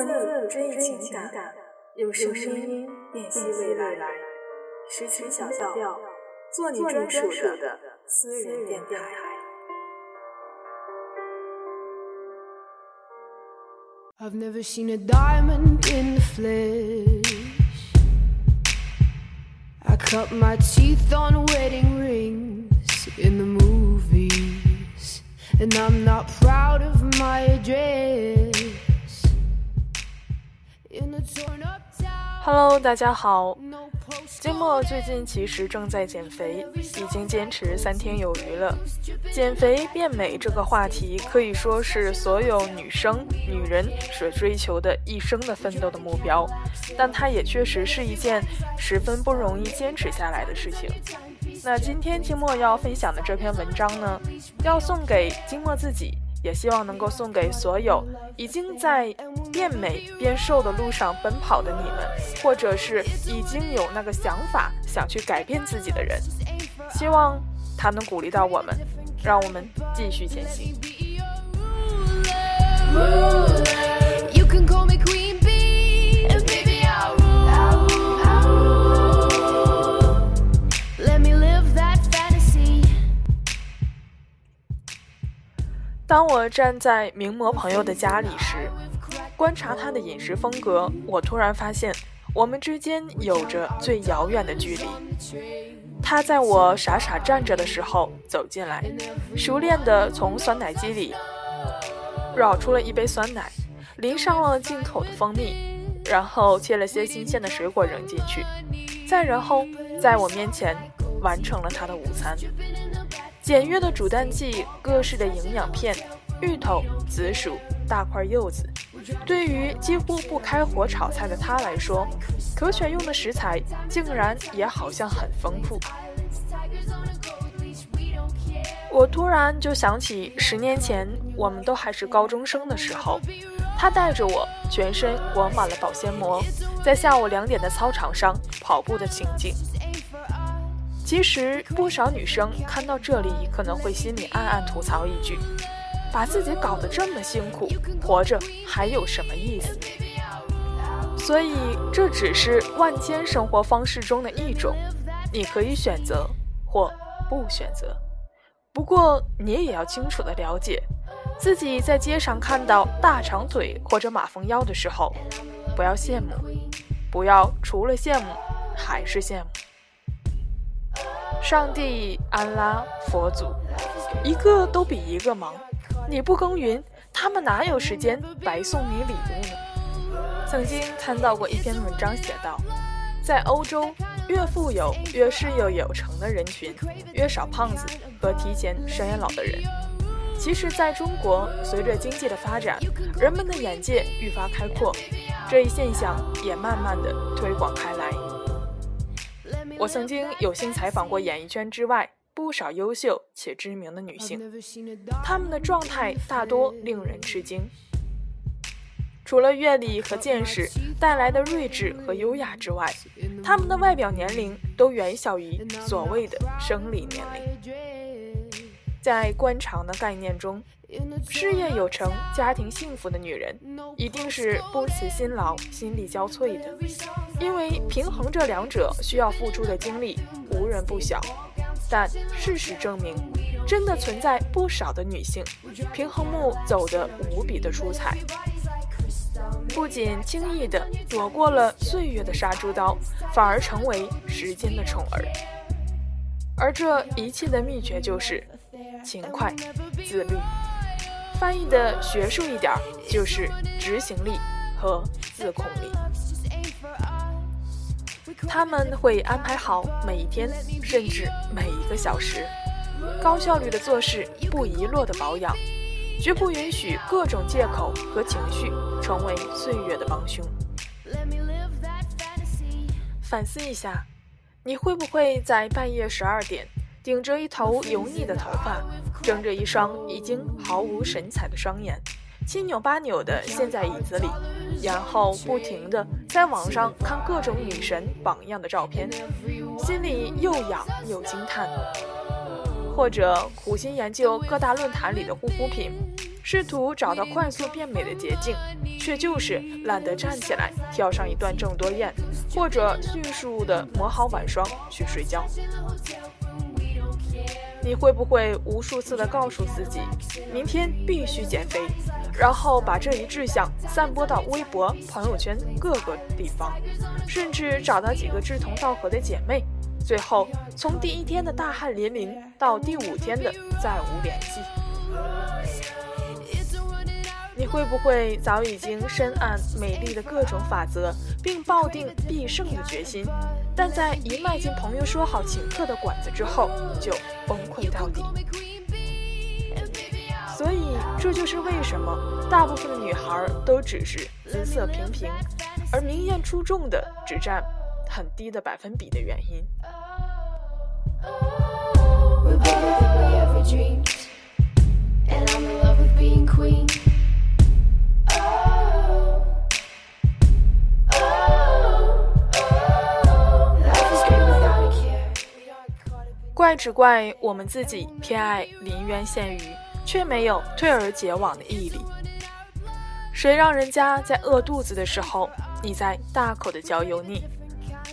文字追忆情感，用声音辨析未来。诗情小调，做你专属的私人电台。I've never seen a diamond in the flesh. I cut my teeth on wedding rings in the movies, and I'm not proud of my address. Hello，大家好。金墨最近其实正在减肥，已经坚持三天有余了。减肥变美这个话题可以说是所有女生、女人所追求的一生的奋斗的目标，但它也确实是一件十分不容易坚持下来的事情。那今天金墨要分享的这篇文章呢，要送给金墨自己。也希望能够送给所有已经在变美变瘦的路上奔跑的你们，或者是已经有那个想法想去改变自己的人，希望他能鼓励到我们，让我们继续前行。当我站在名模朋友的家里时，观察他的饮食风格，我突然发现我们之间有着最遥远的距离。他在我傻傻站着的时候走进来，熟练地从酸奶机里舀出了一杯酸奶，淋上了进口的蜂蜜，然后切了些新鲜的水果扔进去，再然后在我面前完成了他的午餐。简约的煮蛋剂，各式的营养片，芋头、紫薯、大块柚子。对于几乎不开火炒菜的他来说，可选用的食材竟然也好像很丰富。我突然就想起十年前我们都还是高中生的时候，他带着我，全身裹满了保鲜膜，在下午两点的操场上跑步的情景。其实，不少女生看到这里，可能会心里暗暗吐槽一句：“把自己搞得这么辛苦，活着还有什么意思？”所以，这只是万千生活方式中的一种，你可以选择或不选择。不过，你也要清楚的了解，自己在街上看到大长腿或者马蜂腰的时候，不要羡慕，不要除了羡慕还是羡慕。上帝、安拉、佛祖，一个都比一个忙。你不耕耘，他们哪有时间白送你礼物呢？曾经看到过一篇文章，写道，在欧洲，越富有、越事业有成的人群，越少胖子和提前衰老的人。其实，在中国，随着经济的发展，人们的眼界愈发开阔，这一现象也慢慢的推广开来。我曾经有幸采访过演艺圈之外不少优秀且知名的女性，她们的状态大多令人吃惊。除了阅历和见识带来的睿智和优雅之外，她们的外表年龄都远小于所谓的生理年龄。在官场的概念中，事业有成、家庭幸福的女人，一定是不辞辛劳、心力交瘁的。因为平衡这两者需要付出的精力无人不晓，但事实证明，真的存在不少的女性，平衡木走得无比的出彩，不仅轻易地躲过了岁月的杀猪刀，反而成为时间的宠儿。而这一切的秘诀就是勤快、自律，翻译的学术一点，就是执行力和自控力。他们会安排好每一天，甚至每一个小时，高效率的做事，不遗落的保养，绝不允许各种借口和情绪成为岁月的帮凶。反思一下，你会不会在半夜十二点，顶着一头油腻的头发，睁着一双已经毫无神采的双眼？七扭八扭地陷在椅子里，然后不停地在网上看各种女神榜样的照片，心里又痒又惊叹；或者苦心研究各大论坛里的护肤品，试图找到快速变美的捷径，却就是懒得站起来跳上一段郑多燕，或者迅速的抹好晚霜去睡觉。你会不会无数次的告诉自己，明天必须减肥，然后把这一志向散播到微博、朋友圈各个地方，甚至找到几个志同道合的姐妹，最后从第一天的大汗淋漓到第五天的再无联系？你会不会早已经深谙美丽的各种法则，并抱定必胜的决心？但在一迈进朋友说好请客的馆子之后，就崩溃到底。所以，这就是为什么大部分的女孩都只是姿色平平，而明艳出众的只占很低的百分比的原因。怪只怪我们自己偏爱临渊羡鱼，却没有退而结网的毅力。谁让人家在饿肚子的时候，你在大口的嚼油腻；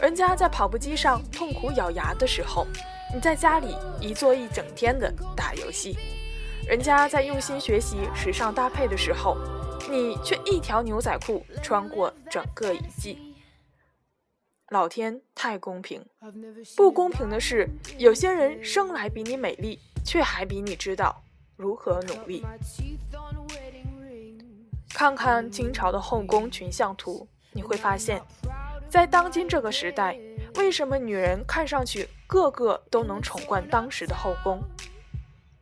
人家在跑步机上痛苦咬牙的时候，你在家里一坐一整天的打游戏；人家在用心学习时尚搭配的时候，你却一条牛仔裤穿过整个一季。老天太公平，不公平的是，有些人生来比你美丽，却还比你知道如何努力。看看清朝的后宫群像图，你会发现，在当今这个时代，为什么女人看上去个个都能宠冠当时的后宫？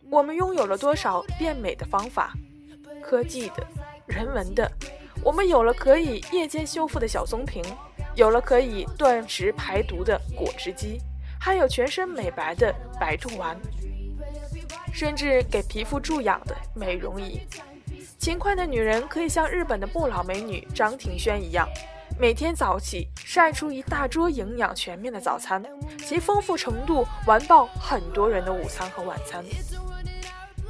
我们拥有了多少变美的方法？科技的、人文的，我们有了可以夜间修复的小棕瓶。有了可以断食排毒的果汁机，还有全身美白的白兔丸，甚至给皮肤助养的美容仪。勤快的女人可以像日本的不老美女张庭轩一样，每天早起晒出一大桌营养全面的早餐，其丰富程度完爆很多人的午餐和晚餐。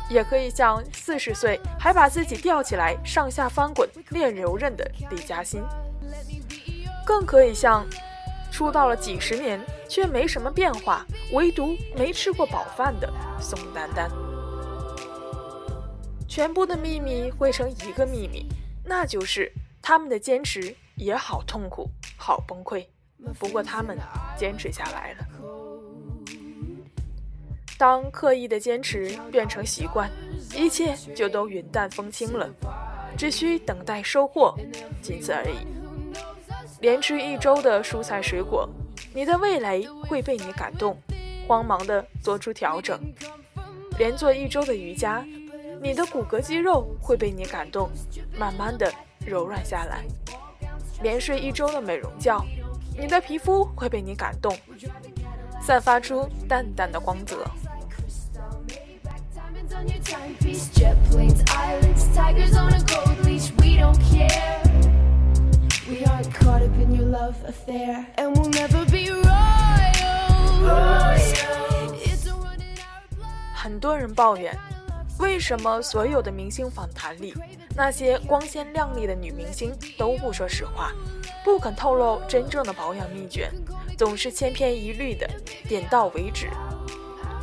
也可以像四十岁还把自己吊起来上下翻滚练柔韧的李嘉欣。更可以像出道了几十年却没什么变化，唯独没吃过饱饭的宋丹丹。全部的秘密汇成一个秘密，那就是他们的坚持也好痛苦，好崩溃。不过他们坚持下来了。当刻意的坚持变成习惯，一切就都云淡风轻了，只需等待收获，仅此而已。连吃一周的蔬菜水果，你的味蕾会被你感动，慌忙的做出调整；连做一周的瑜伽，你的骨骼肌肉会被你感动，慢慢的柔软下来；连睡一周的美容觉，你的皮肤会被你感动，散发出淡淡的光泽。We are caught up in your love affair, and we'll never be royal. 很多人抱怨，为什么所有的明星访谈里，那些光鲜亮丽的女明星都不说实话，不肯透露真正的保养秘诀，总是千篇一律的点到为止，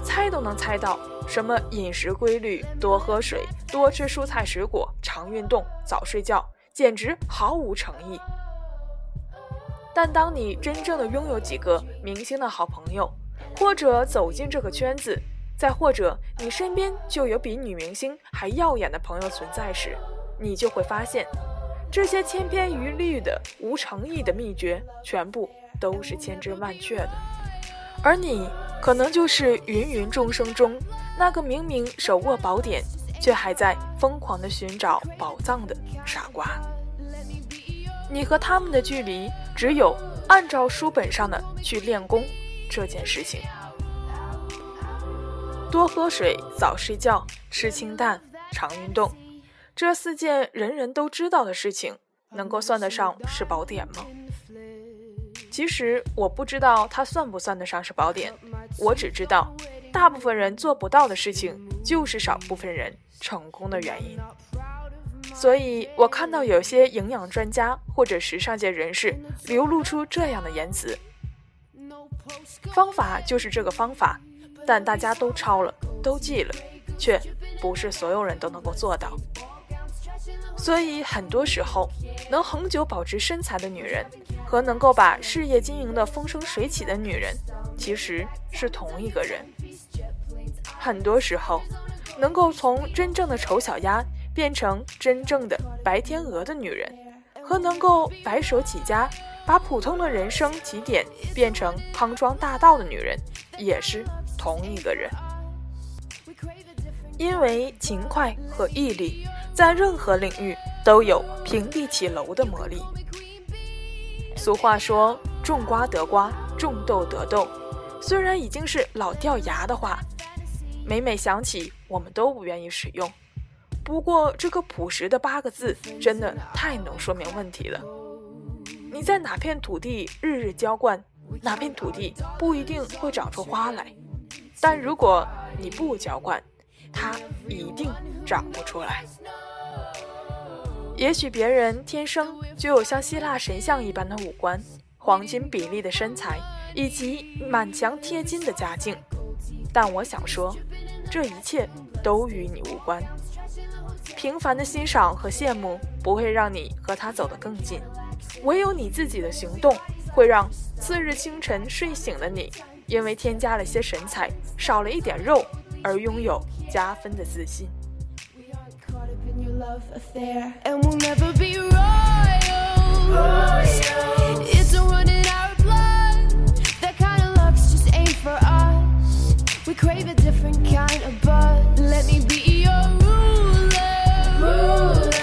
猜都能猜到什么饮食规律、多喝水、多吃蔬菜水果、常运动、早睡觉。简直毫无诚意。但当你真正的拥有几个明星的好朋友，或者走进这个圈子，再或者你身边就有比女明星还耀眼的朋友存在时，你就会发现，这些千篇一律的无诚意的秘诀，全部都是千真万确的。而你可能就是芸芸众生中那个明明手握宝典，却还在疯狂的寻找宝藏的傻瓜。你和他们的距离，只有按照书本上的去练功这件事情。多喝水，早睡觉，吃清淡，常运动，这四件人人都知道的事情，能够算得上是宝典吗？其实我不知道它算不算得上是宝典，我只知道，大部分人做不到的事情，就是少部分人成功的原因。所以我看到有些营养专家或者时尚界人士流露出这样的言辞：方法就是这个方法，但大家都抄了，都记了，却不是所有人都能够做到。所以很多时候，能恒久保持身材的女人，和能够把事业经营的风生水起的女人，其实是同一个人。很多时候，能够从真正的丑小鸭变成真正的白天鹅的女人，和能够白手起家把普通的人生起点变成康庄大道的女人，也是同一个人。因为勤快和毅力。在任何领域都有平地起楼的魔力。俗话说“种瓜得瓜，种豆得豆”，虽然已经是老掉牙的话，每每想起我们都不愿意使用。不过这个朴实的八个字真的太能说明问题了。你在哪片土地日日浇灌，哪片土地不一定会长出花来。但如果你不浇灌，它一定长不出来。也许别人天生就有像希腊神像一般的五官、黄金比例的身材以及满墙贴金的家境，但我想说，这一切都与你无关。平凡的欣赏和羡慕不会让你和他走得更近，唯有你自己的行动会让次日清晨睡醒的你，因为添加了些神采、少了一点肉而拥有加分的自信。crave a different kind of buzz. Let me be your ruler. ruler.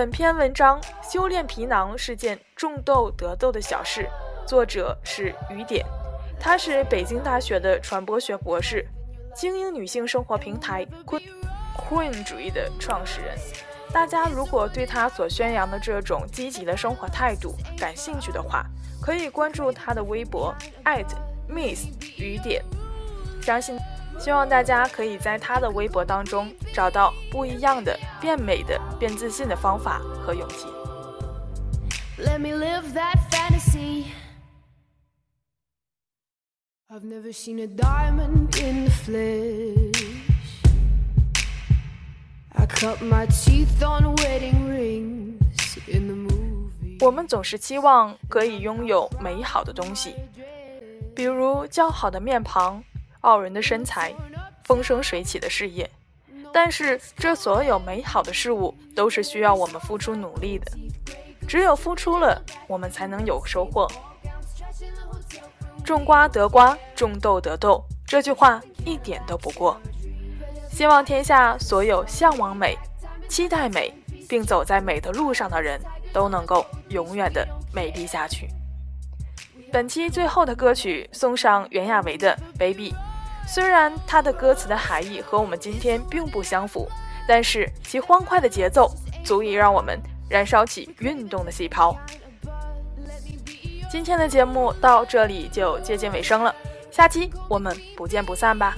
本篇文章修炼皮囊是件种豆得豆的小事， 作者是雨点，她是北京大学的传播学博士，精英女性生活平台 Queen Queen 主义的创始人。大家如果对她所宣扬的这种积极的生活态度感兴趣的话，可以关注她的微博 @miss 雨点，相信。希望大家可以在他的微博当中找到不一样的变美的、变自信的方法和勇气。Let me live that fantasy. I've never seen a diamond in the flesh. I cut my teeth on wedding rings in the movie. 我们总是期望可以拥有美好的东西比如姣好的面庞傲人的身材风生水起的事业。但是这所有美好的事物都是需要我们付出努力的只有付出了我们才能有收获。种瓜得瓜，种豆得豆，这句话一点都不过。希望天下所有向往美、期待美，并走在美的路上的人都能够永远的美丽下去。本期最后的歌曲送上袁娅维的《Baby》。虽然它的歌词的含义和我们今天并不相符，但是其欢快的节奏足以让我们燃烧起运动的细胞。今天的节目到这里就接近尾声了，下期我们不见不散吧。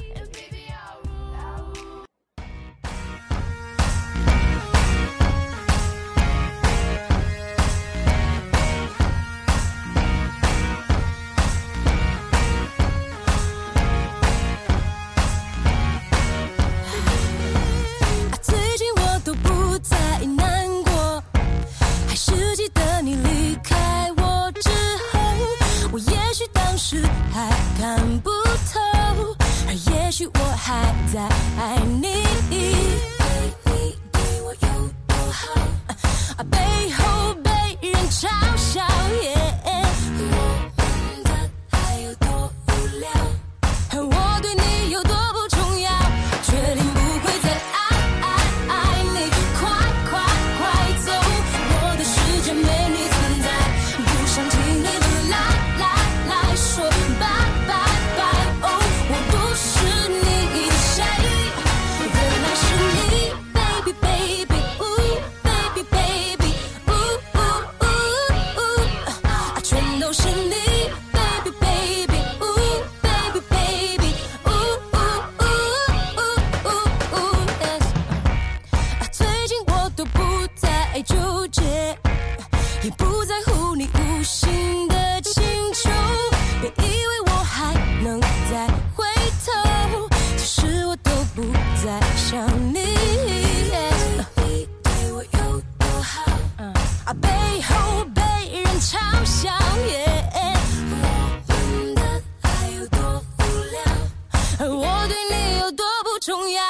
我对你有多不重要，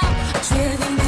决定。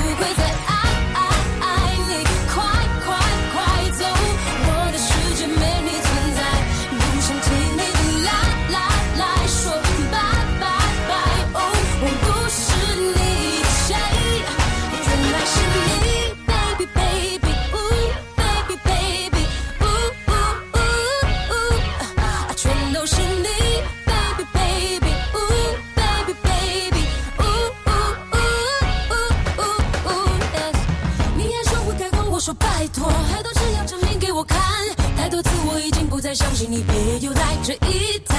我看太多次我已经不再相信你别又来这一套